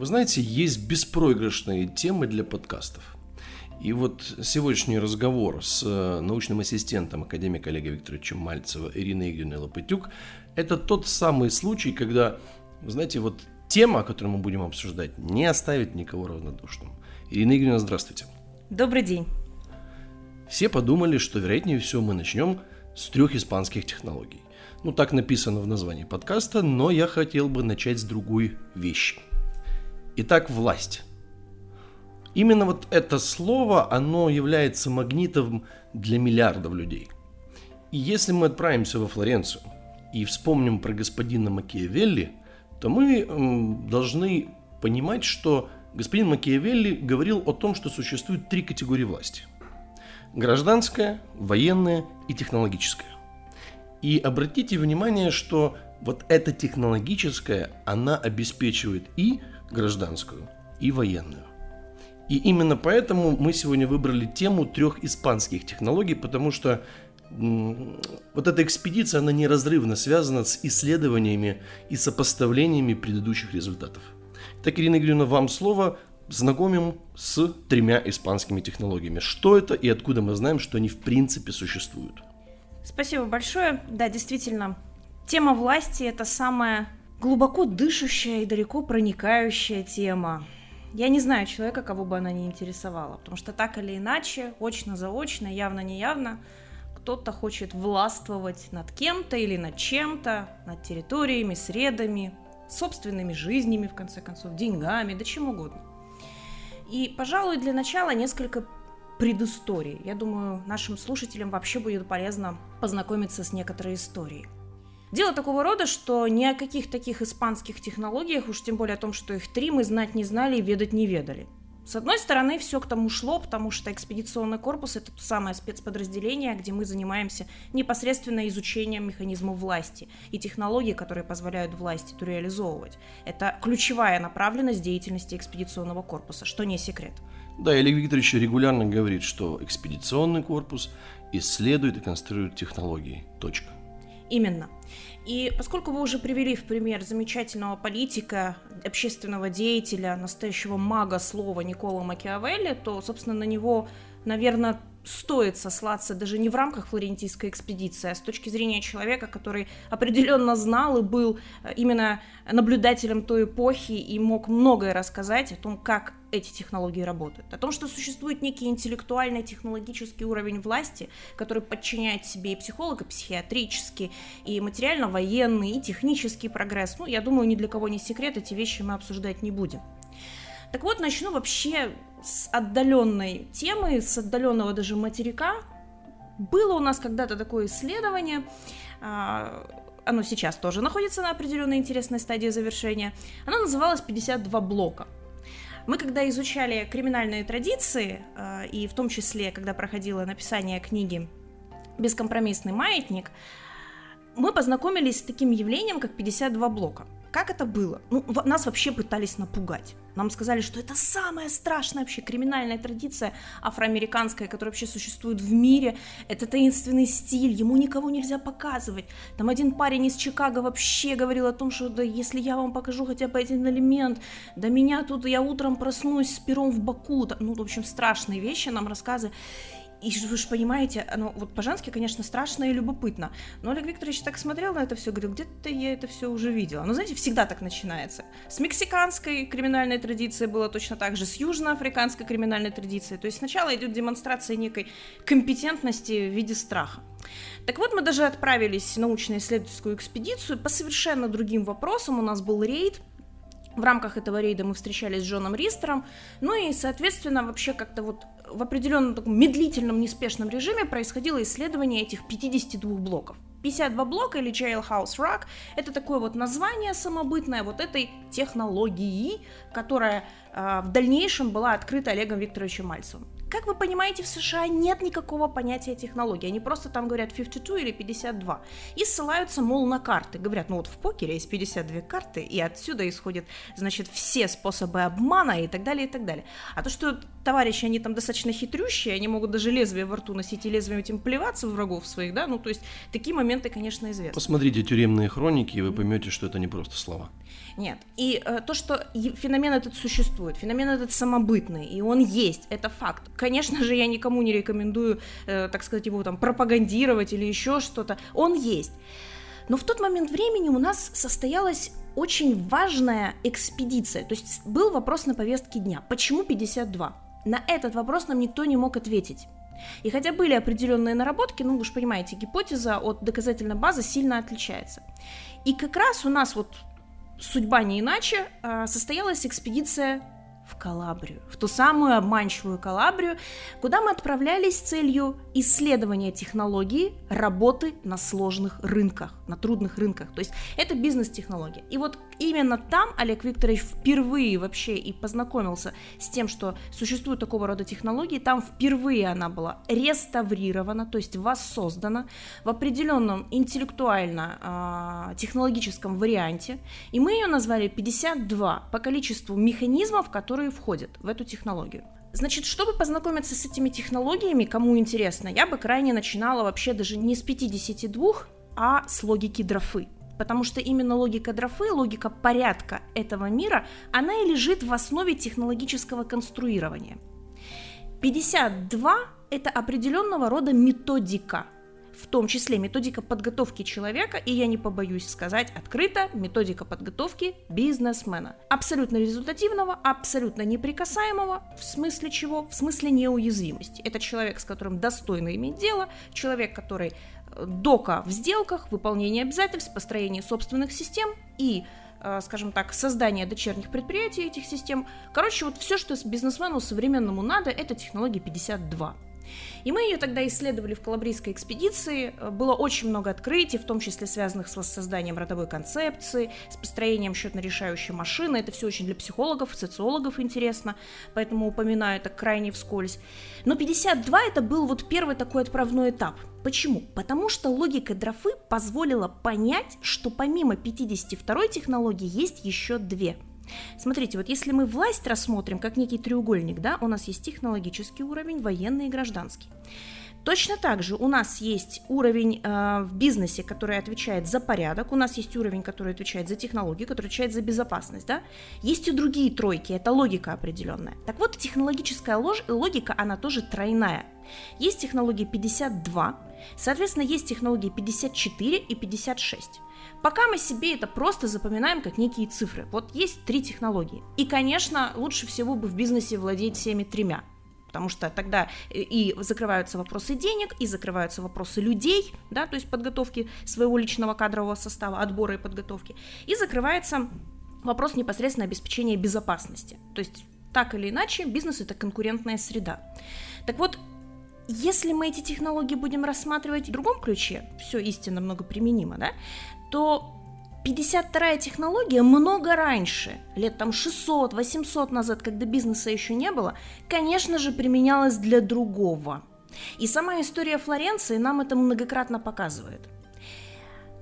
Вы знаете, есть беспроигрышные темы для подкастов. И вот сегодняшний разговор с э, научным ассистентом академика Олега Викторовича Мальцева Ириной Игоревной Лопатюк – это тот самый случай, когда, вы знаете, вот тема, которую мы будем обсуждать, не оставит никого равнодушным. Ирина Игоревна, здравствуйте. Добрый день. Все подумали, что, вероятнее всего, мы начнем с трех испанских технологий. Ну, так написано в названии подкаста, но я хотел бы начать с другой вещи. Итак, власть. Именно вот это слово, оно является магнитом для миллиардов людей. И если мы отправимся во Флоренцию и вспомним про господина Макиавелли, то мы должны понимать, что господин Макиавелли говорил о том, что существует три категории власти. Гражданская, военная и технологическая. И обратите внимание, что вот эта технологическая, она обеспечивает и гражданскую, и военную. И именно поэтому мы сегодня выбрали тему трех испанских технологий, потому что вот эта экспедиция, она неразрывно связана с исследованиями и сопоставлениями предыдущих результатов. Так, Ирина Игоревна, вам слово. Знакомим с тремя испанскими технологиями. Что это и откуда мы знаем, что они в принципе существуют? Спасибо большое. Да, действительно, тема власти – это самая глубоко дышащая и далеко проникающая тема. Я не знаю человека, кого бы она не интересовала, потому что так или иначе, очно-заочно, явно-неявно, кто-то хочет властвовать над кем-то или над чем-то, над территориями, средами, собственными жизнями, в конце концов, деньгами, да чем угодно. И, пожалуй, для начала несколько предыстории. Я думаю, нашим слушателям вообще будет полезно познакомиться с некоторой историей. Дело такого рода, что ни о каких таких испанских технологиях, уж тем более о том, что их три, мы знать не знали и ведать не ведали. С одной стороны, все к тому шло, потому что экспедиционный корпус это то самое спецподразделение, где мы занимаемся непосредственно изучением механизмов власти и технологий, которые позволяют власти эту реализовывать. Это ключевая направленность деятельности экспедиционного корпуса, что не секрет. Да, Олег Викторович регулярно говорит, что экспедиционный корпус исследует и конструирует технологии. Точка. Именно. И поскольку вы уже привели в пример замечательного политика, общественного деятеля, настоящего мага слова Никола Макиавелли, то, собственно, на него, наверное, стоит сослаться даже не в рамках флорентийской экспедиции, а с точки зрения человека, который определенно знал и был э, именно наблюдателем той эпохи и мог многое рассказать о том, как эти технологии работают. О том, что существует некий интеллектуальный технологический уровень власти, который подчиняет себе и психолога, психиатрический, и материально-военный, и технический прогресс. Ну, я думаю, ни для кого не секрет, эти вещи мы обсуждать не будем. Так вот, начну вообще с отдаленной темы, с отдаленного даже материка. Было у нас когда-то такое исследование, а, оно сейчас тоже находится на определенной интересной стадии завершения. Оно называлось «52 блока». Мы когда изучали криминальные традиции, а, и в том числе, когда проходило написание книги «Бескомпромиссный маятник», мы познакомились с таким явлением, как 52 блока – как это было? Ну, нас вообще пытались напугать. Нам сказали, что это самая страшная вообще криминальная традиция афроамериканская, которая вообще существует в мире. Это таинственный стиль, ему никого нельзя показывать. Там один парень из Чикаго вообще говорил о том, что да если я вам покажу хотя бы один элемент, да меня тут, я утром проснусь с пером в боку. Ну, в общем, страшные вещи нам рассказы. И вы же понимаете, оно вот по-женски, конечно, страшно и любопытно. Но Олег Викторович так смотрел на это все, говорил, где-то я это все уже видела. Но знаете, всегда так начинается. С мексиканской криминальной традицией было точно так же, с южноафриканской криминальной традицией. То есть сначала идет демонстрация некой компетентности в виде страха. Так вот, мы даже отправились в научно-исследовательскую экспедицию по совершенно другим вопросам. У нас был рейд, в рамках этого рейда мы встречались с Джоном Ристером, ну и, соответственно, вообще как-то вот в определенном таком медлительном, неспешном режиме происходило исследование этих 52 блоков. 52 блока или Jailhouse Rock — это такое вот название самобытное вот этой технологии, которая э, в дальнейшем была открыта Олегом Викторовичем Мальцевым. Как вы понимаете, в США нет никакого понятия технологии. Они просто там говорят 52 или 52. И ссылаются, мол, на карты. Говорят, ну вот в покере есть 52 карты, и отсюда исходят, значит, все способы обмана и так далее, и так далее. А то, что товарищи, они там достаточно хитрющие, они могут даже лезвие во рту носить и лезвием этим плеваться в врагов своих, да, ну то есть такие моменты, конечно, известны. Посмотрите тюремные хроники, и вы поймете, что это не просто слова. Нет. И э, то, что феномен этот существует, феномен этот самобытный, и он есть, это факт. Конечно же, я никому не рекомендую, э, так сказать, его там пропагандировать или еще что-то. Он есть. Но в тот момент времени у нас состоялась очень важная экспедиция. То есть был вопрос на повестке дня. Почему 52? На этот вопрос нам никто не мог ответить. И хотя были определенные наработки, ну вы же понимаете, гипотеза от доказательной базы сильно отличается. И как раз у нас вот судьба не иначе, а, состоялась экспедиция Калабрию, в ту самую обманчивую Калабрию, куда мы отправлялись с целью исследования технологии работы на сложных рынках, на трудных рынках. То есть это бизнес-технология. И вот именно там Олег Викторович впервые вообще и познакомился с тем, что существуют такого рода технологии. Там впервые она была реставрирована, то есть воссоздана в определенном интеллектуально-технологическом варианте. И мы ее назвали 52 по количеству механизмов, которые которые входят в эту технологию. Значит, чтобы познакомиться с этими технологиями, кому интересно, я бы крайне начинала вообще даже не с 52, а с логики дрофы. Потому что именно логика дрофы, логика порядка этого мира, она и лежит в основе технологического конструирования. 52 – это определенного рода методика – в том числе методика подготовки человека, и я не побоюсь сказать открыто, методика подготовки бизнесмена. Абсолютно результативного, абсолютно неприкасаемого, в смысле чего? В смысле неуязвимости. Это человек, с которым достойно иметь дело, человек, который э, дока в сделках, выполнение обязательств, построение собственных систем и э, скажем так, создание дочерних предприятий этих систем. Короче, вот все, что бизнесмену современному надо, это технология 52. И мы ее тогда исследовали в Калабрийской экспедиции. Было очень много открытий, в том числе связанных с воссозданием родовой концепции, с построением счетно-решающей машины. Это все очень для психологов, социологов интересно, поэтому упоминаю это крайне вскользь. Но 52 это был вот первый такой отправной этап. Почему? Потому что логика дрофы позволила понять, что помимо 52 технологии есть еще две – Смотрите, вот если мы власть рассмотрим как некий треугольник, да, у нас есть технологический уровень, военный и гражданский. Точно так же у нас есть уровень э, в бизнесе, который отвечает за порядок, у нас есть уровень, который отвечает за технологию, который отвечает за безопасность, да? Есть и другие тройки, это логика определенная. Так вот, технологическая лож, логика, она тоже тройная. Есть технология 52, соответственно, есть технологии 54 и 56. Пока мы себе это просто запоминаем как некие цифры. Вот есть три технологии. И, конечно, лучше всего бы в бизнесе владеть всеми тремя. Потому что тогда и закрываются вопросы денег, и закрываются вопросы людей, да, то есть подготовки своего личного кадрового состава, отбора и подготовки, и закрывается вопрос непосредственно обеспечения безопасности. То есть так или иначе, бизнес это конкурентная среда. Так вот, если мы эти технологии будем рассматривать в другом ключе, все истинно много применимо, да, то 52-я технология много раньше, лет там 600-800 назад, когда бизнеса еще не было, конечно же, применялась для другого. И сама история Флоренции нам это многократно показывает.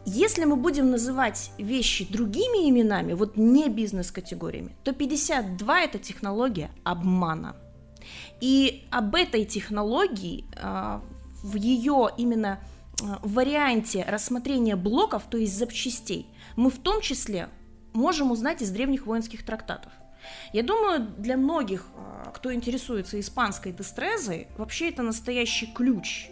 Если мы будем называть вещи другими именами, вот не бизнес-категориями, то 52 это технология обмана. И об этой технологии, а, в ее именно а, варианте рассмотрения блоков, то есть запчастей, мы в том числе можем узнать из древних воинских трактатов. Я думаю, для многих, а, кто интересуется испанской дестрезой, вообще это настоящий ключ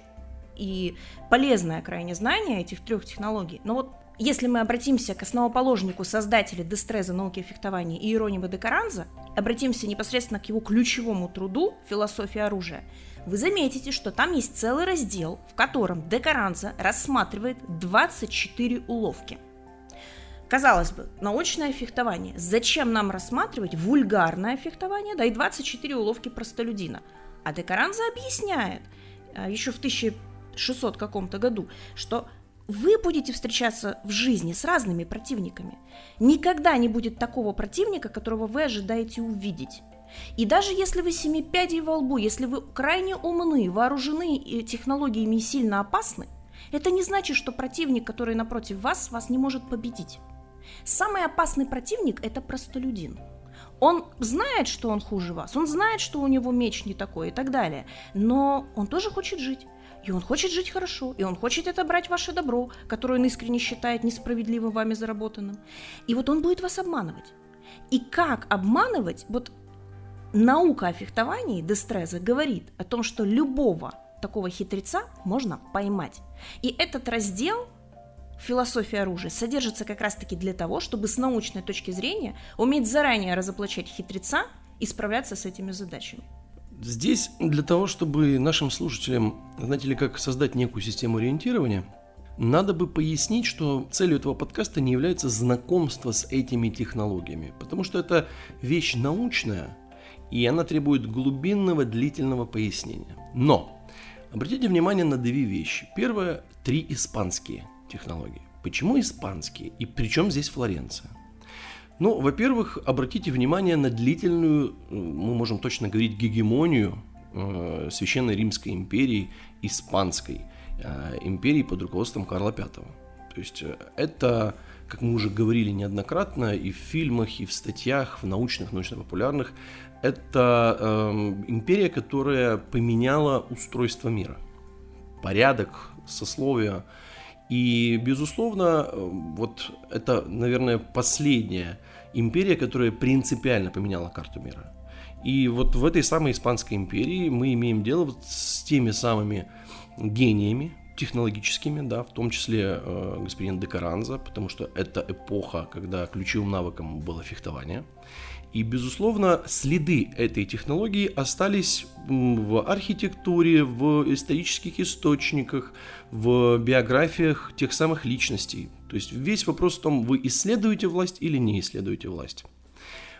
и полезное крайне знание этих трех технологий. Но вот если мы обратимся к основоположнику создателя дестреза науки фехтования Иеронима де Каранза, обратимся непосредственно к его ключевому труду «Философия оружия», вы заметите, что там есть целый раздел, в котором Декаранза рассматривает 24 уловки. Казалось бы, научное фехтование. Зачем нам рассматривать вульгарное фехтование, да и 24 уловки простолюдина? А Декаранза объясняет а, еще в 1600 каком-то году, что вы будете встречаться в жизни с разными противниками. Никогда не будет такого противника, которого вы ожидаете увидеть. И даже если вы семи пядей во лбу, если вы крайне умны, вооружены технологиями и сильно опасны, это не значит, что противник, который напротив вас, вас не может победить. Самый опасный противник – это простолюдин. Он знает, что он хуже вас, он знает, что у него меч не такой и так далее, но он тоже хочет жить. И он хочет жить хорошо, и он хочет это брать ваше добро, которое он искренне считает несправедливым вами заработанным. И вот он будет вас обманывать. И как обманывать, вот наука о фехтовании Дестреза говорит о том, что любого такого хитреца можно поймать. И этот раздел философия оружия содержится как раз-таки для того, чтобы с научной точки зрения уметь заранее разоблачать хитреца и справляться с этими задачами. Здесь для того, чтобы нашим слушателям, знаете ли, как создать некую систему ориентирования, надо бы пояснить, что целью этого подкаста не является знакомство с этими технологиями, потому что это вещь научная, и она требует глубинного длительного пояснения. Но обратите внимание на две вещи. Первое – три испанские технологии. Почему испанские? И при чем здесь Флоренция? Ну, во-первых, обратите внимание на длительную, мы можем точно говорить, гегемонию э, Священной Римской империи, Испанской э, империи под руководством Карла V. То есть э, это, как мы уже говорили неоднократно и в фильмах, и в статьях, в научных, научно-популярных, это э, империя, которая поменяла устройство мира, порядок, сословия, и, безусловно, э, вот это, наверное, последняя империя, которая принципиально поменяла карту мира. И вот в этой самой Испанской империи мы имеем дело вот с теми самыми гениями технологическими, да, в том числе э, господин Декаранза, потому что это эпоха, когда ключевым навыком было фехтование. И, безусловно, следы этой технологии остались в архитектуре, в исторических источниках, в биографиях тех самых личностей. То есть весь вопрос в том, вы исследуете власть или не исследуете власть.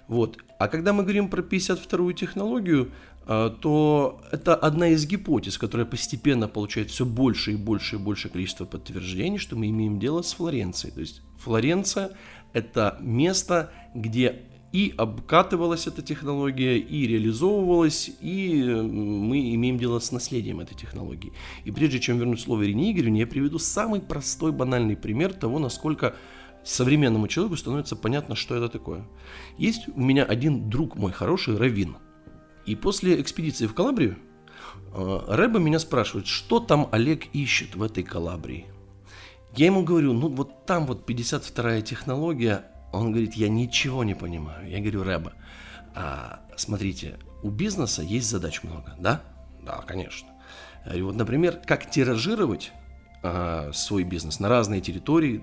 Вот. А когда мы говорим про 52-ю технологию, а, то это одна из гипотез, которая постепенно получает все больше и больше и больше количество подтверждений, что мы имеем дело с Флоренцией. То есть Флоренция – это место, где и обкатывалась эта технология, и реализовывалась, и мы имеем дело с наследием этой технологии. И прежде чем вернуть слово Ирине Игоревне, я приведу самый простой, банальный пример того, насколько современному человеку становится понятно, что это такое. Есть у меня один друг мой хороший, Равин. И после экспедиции в Калабрию э, Рэба меня спрашивает, что там Олег ищет в этой Калабрии. Я ему говорю, ну вот там вот 52-я технология, он говорит, я ничего не понимаю. Я говорю, Рэба, а, смотрите, у бизнеса есть задач много, да? Да, конечно. Говорю, вот, например, как тиражировать а, свой бизнес на разные территории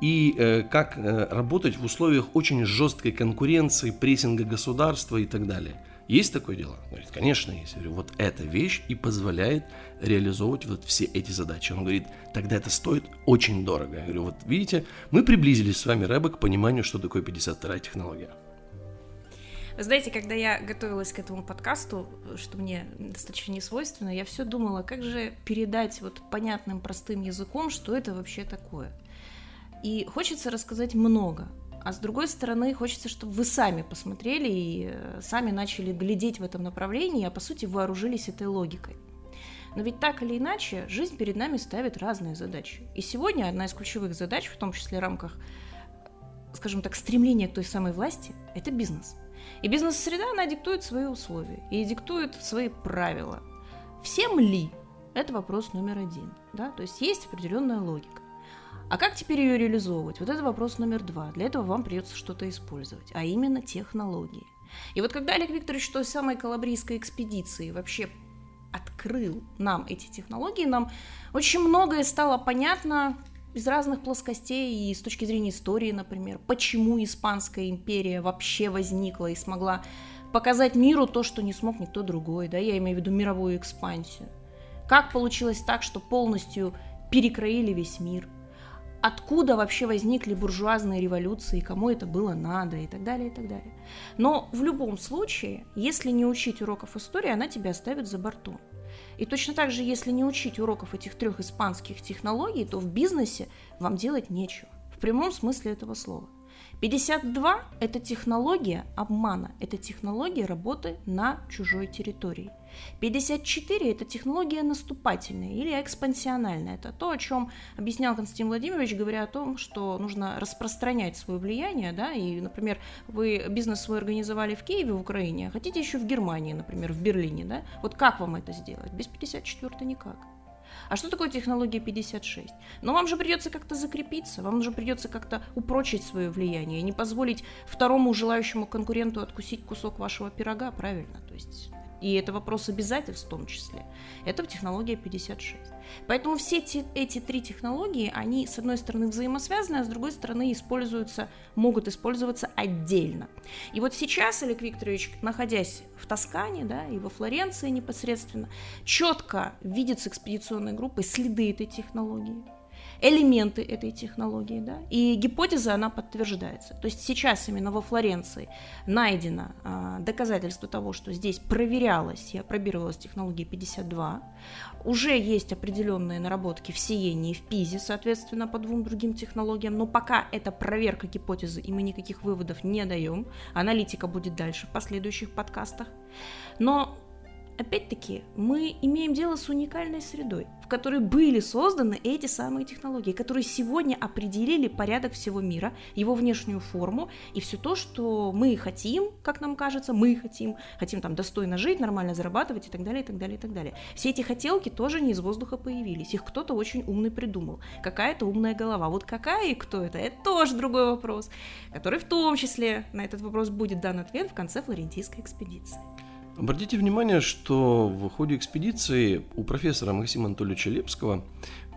и э, как э, работать в условиях очень жесткой конкуренции, прессинга государства и так далее. Есть такое дело? Он говорит, конечно есть. Я говорю, вот эта вещь и позволяет реализовывать вот все эти задачи. Он говорит, тогда это стоит очень дорого. Я говорю, вот видите, мы приблизились с вами, Рэба, к пониманию, что такое 52-я технология. Вы знаете, когда я готовилась к этому подкасту, что мне достаточно не свойственно, я все думала, как же передать вот понятным, простым языком, что это вообще такое. И хочется рассказать много, а с другой стороны, хочется, чтобы вы сами посмотрели и э, сами начали глядеть в этом направлении, а по сути вооружились этой логикой. Но ведь так или иначе, жизнь перед нами ставит разные задачи. И сегодня одна из ключевых задач, в том числе в рамках, скажем так, стремления к той самой власти, это бизнес. И бизнес-среда, она диктует свои условия и диктует свои правила. Всем ли? Это вопрос номер один. Да? То есть есть определенная логика. А как теперь ее реализовывать? Вот это вопрос номер два. Для этого вам придется что-то использовать, а именно технологии. И вот когда Олег Викторович той самой калабрийской экспедиции вообще открыл нам эти технологии, нам очень многое стало понятно из разных плоскостей и с точки зрения истории, например, почему Испанская империя вообще возникла и смогла показать миру то, что не смог никто другой, да, я имею в виду мировую экспансию. Как получилось так, что полностью перекроили весь мир – откуда вообще возникли буржуазные революции, кому это было надо и так далее, и так далее. Но в любом случае, если не учить уроков истории, она тебя оставит за бортом. И точно так же, если не учить уроков этих трех испанских технологий, то в бизнесе вам делать нечего. В прямом смысле этого слова. 52 – это технология обмана, это технология работы на чужой территории. 54 – это технология наступательная или экспансиональная. Это то, о чем объяснял Константин Владимирович, говоря о том, что нужно распространять свое влияние, да, и, например, вы бизнес свой организовали в Киеве, в Украине, а хотите еще в Германии, например, в Берлине, да, вот как вам это сделать? Без 54 никак. А что такое технология 56? Но вам же придется как-то закрепиться, вам же придется как-то упрочить свое влияние, не позволить второму желающему конкуренту откусить кусок вашего пирога, правильно? То есть и это вопрос обязательств в том числе. Это технология 56. Поэтому все те, эти три технологии, они с одной стороны взаимосвязаны, а с другой стороны используются, могут использоваться отдельно. И вот сейчас Олег Викторович, находясь в Тоскане да, и во Флоренции непосредственно, четко видит с экспедиционной группой следы этой технологии элементы этой технологии, да, и гипотеза, она подтверждается. То есть сейчас именно во Флоренции найдено а, доказательство того, что здесь проверялась и опробировалась технология 52, уже есть определенные наработки в Сиене и в Пизе, соответственно, по двум другим технологиям, но пока это проверка гипотезы, и мы никаких выводов не даем, аналитика будет дальше в последующих подкастах. Но опять-таки, мы имеем дело с уникальной средой, в которой были созданы эти самые технологии, которые сегодня определили порядок всего мира, его внешнюю форму и все то, что мы хотим, как нам кажется, мы хотим, хотим там достойно жить, нормально зарабатывать и так далее, и так далее, и так далее. Все эти хотелки тоже не из воздуха появились, их кто-то очень умный придумал, какая-то умная голова. Вот какая и кто это, это тоже другой вопрос, который в том числе на этот вопрос будет дан ответ в конце флорентийской экспедиции. Обратите внимание, что в ходе экспедиции у профессора Максима Анатольевича Лепского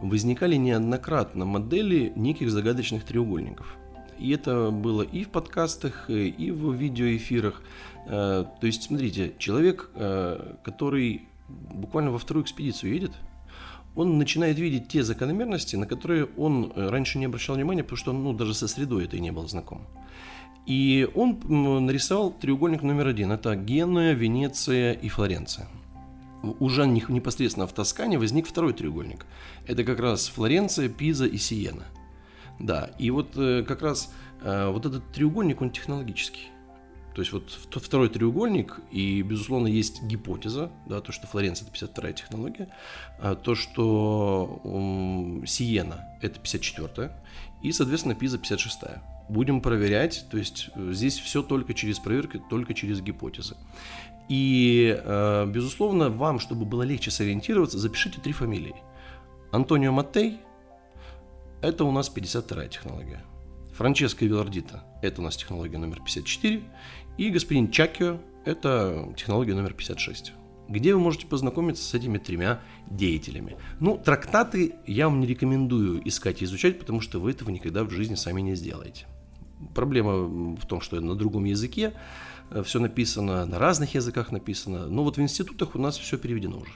возникали неоднократно модели неких загадочных треугольников. И это было и в подкастах, и в видеоэфирах. Э, то есть, смотрите, человек, э, который буквально во вторую экспедицию едет, он начинает видеть те закономерности, на которые он э, раньше не обращал внимания, потому что он ну, даже со средой этой не был знаком. И он нарисовал треугольник номер один. Это Генуя, Венеция и Флоренция. Уже непосредственно в Тоскане возник второй треугольник. Это как раз Флоренция, Пиза и Сиена. Да, и вот э, как раз э, вот этот треугольник, он технологический. То есть вот второй треугольник, и, безусловно, есть гипотеза, да, то, что Флоренция – это 52-я технология, а то, что Сиена – это 54-я, и, соответственно, Пиза – 56-я будем проверять. То есть э, здесь все только через проверки, только через гипотезы. И, э, безусловно, вам, чтобы было легче сориентироваться, запишите три фамилии. Антонио Маттей – это у нас 52-я технология. Франческо Вилардита – это у нас технология номер 54. И господин Чакио – это технология номер 56 где вы можете познакомиться с этими тремя деятелями. Ну, трактаты я вам не рекомендую искать и изучать, потому что вы этого никогда в жизни сами не сделаете. Проблема в том, что на другом языке э, все написано, на разных языках написано. Но вот в институтах у нас все переведено уже.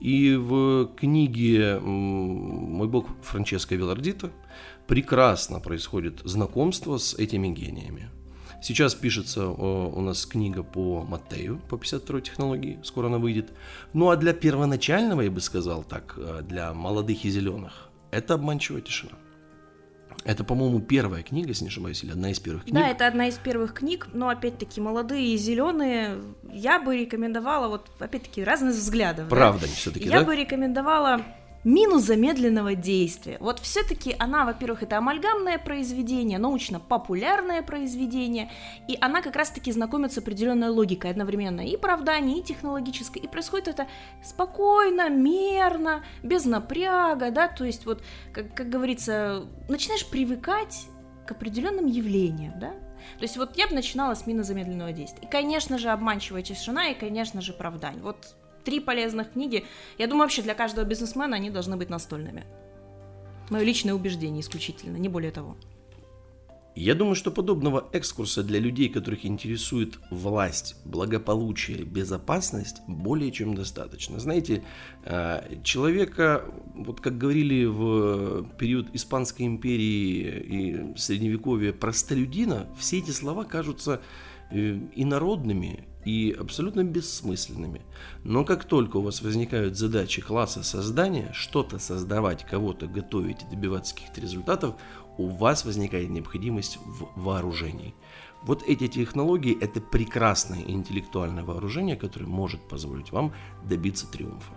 И в книге «Мой бог Франческо Вилардита» прекрасно происходит знакомство с этими гениями. Сейчас пишется у нас книга по Маттею, по 52 технологии, скоро она выйдет. Ну а для первоначального, я бы сказал так, э, для молодых и зеленых, это обманчивая тишина. Это, по-моему, первая книга, если не ошибаюсь, или одна из первых книг. Да, это одна из первых книг, но опять-таки молодые и зеленые, я бы рекомендовала, вот опять-таки разных взглядов. Правда, да? все-таки, Я да? бы рекомендовала Минус замедленного действия. Вот все-таки она, во-первых, это амальгамное произведение, научно-популярное произведение, и она как раз-таки знакомится с определенной логикой одновременно и правдания, и технологической, и происходит это спокойно, мерно, без напряга, да, то есть вот, как, как говорится, начинаешь привыкать к определенным явлениям, да, то есть вот я бы начинала с мина замедленного действия. И, конечно же, обманчивая тишина, и, конечно же, правдань. Вот три полезных книги. Я думаю, вообще для каждого бизнесмена они должны быть настольными. Мое личное убеждение исключительно, не более того. Я думаю, что подобного экскурса для людей, которых интересует власть, благополучие, безопасность, более чем достаточно. Знаете, э, человека, вот как говорили в период Испанской империи и Средневековья, простолюдина, все эти слова кажутся э, инородными и абсолютно бессмысленными. Но как только у вас возникают задачи класса создания, что-то создавать, кого-то готовить и добиваться каких-то результатов, у вас возникает необходимость в вооружении. Вот эти технологии – это прекрасное интеллектуальное вооружение, которое может позволить вам добиться триумфа.